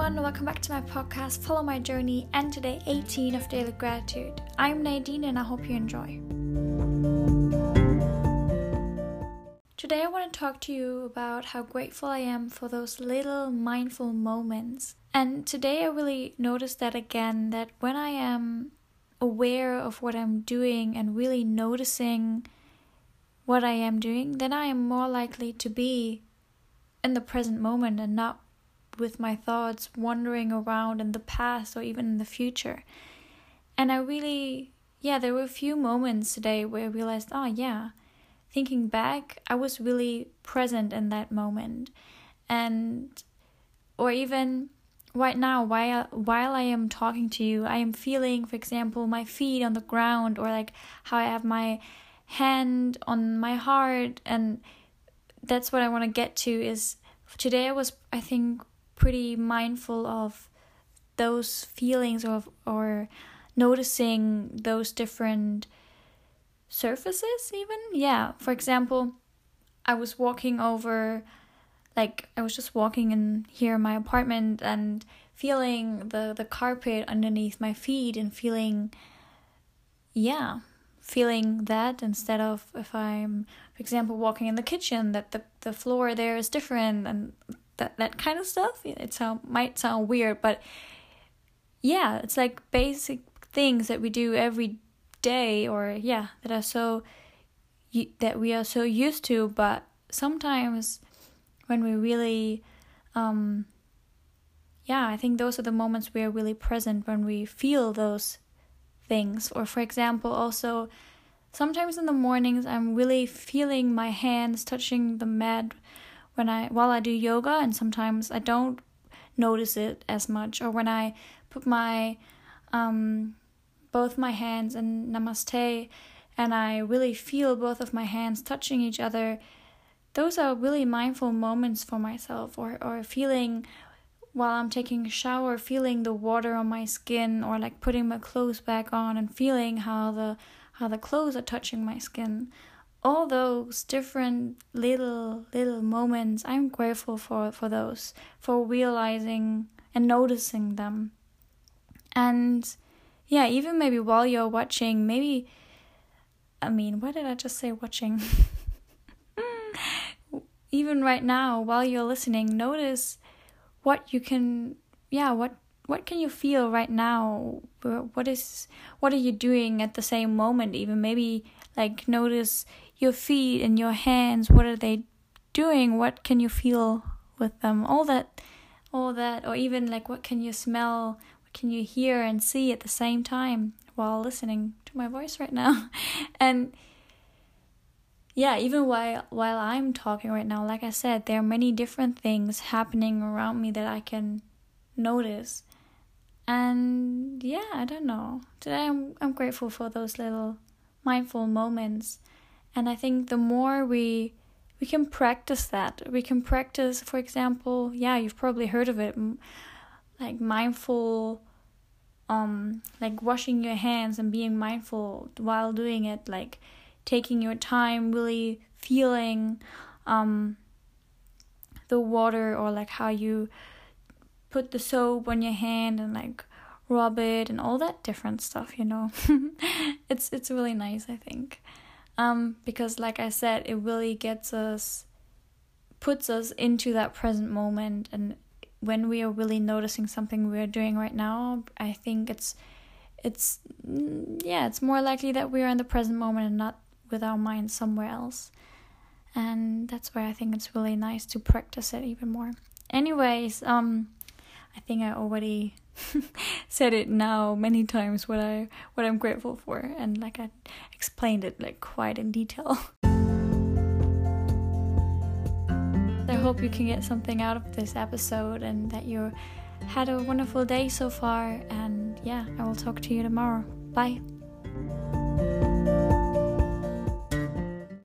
everyone, welcome back to my podcast, Follow My Journey, and today 18 of Daily Gratitude. I'm Nadine and I hope you enjoy. Today I want to talk to you about how grateful I am for those little mindful moments. And today I really noticed that again that when I am aware of what I'm doing and really noticing what I am doing, then I am more likely to be in the present moment and not with my thoughts wandering around in the past or even in the future. And I really, yeah, there were a few moments today where I realized, oh, yeah, thinking back, I was really present in that moment. And, or even right now, while, while I am talking to you, I am feeling, for example, my feet on the ground or like how I have my hand on my heart. And that's what I want to get to is today I was, I think, pretty mindful of those feelings of or noticing those different surfaces even? Yeah for example i was walking over like i was just walking in here in my apartment and feeling the the carpet underneath my feet and feeling yeah feeling that instead of if i'm for example walking in the kitchen that the the floor there is different and that that kind of stuff. It sound might sound weird, but yeah, it's like basic things that we do every day, or yeah, that are so that we are so used to. But sometimes when we really, um, yeah, I think those are the moments we are really present when we feel those things. Or for example, also sometimes in the mornings I'm really feeling my hands touching the mat when I while I do yoga and sometimes I don't notice it as much or when I put my um both my hands in namaste and I really feel both of my hands touching each other those are really mindful moments for myself or or feeling while I'm taking a shower feeling the water on my skin or like putting my clothes back on and feeling how the how the clothes are touching my skin all those different little little moments i'm grateful for for those for realizing and noticing them. And yeah even maybe while you're watching maybe i mean what did i just say watching? Even right now while you're listening notice what you can yeah what what can you feel right now? What is what are you doing at the same moment even? Maybe like notice your feet and your hands what are they doing? What can you feel with them? All that all that or even like what can you smell? What can you hear and see at the same time while listening to my voice right now? And yeah even while while i'm talking right now like i said there are many different things happening around me that i can notice. And yeah i don't know. Today i'm i'm grateful for those little mindful moments. And i think the more we we can practice that we can practice for example yeah you've probably heard of it like mindful um like washing your hands and being mindful while doing it like taking your time really feeling um the water or like how you put the soap on your hand and like rub it and all that different stuff you know. It's it's really nice i think. Um, because like I said, it really gets us, puts us into that present moment, and when we are really noticing something we're doing right now, I think it's, it's, mm, yeah, it's more likely that we are in the present moment and not with our mind somewhere else, and that's why I think it's really nice to practice it even more. Anyways, um, I think I already said it now many times what I what I'm grateful for and like I explained it like quite in detail. I hope you can get something out of this episode and that you had a wonderful day so far and yeah, I will talk to you tomorrow. Bye.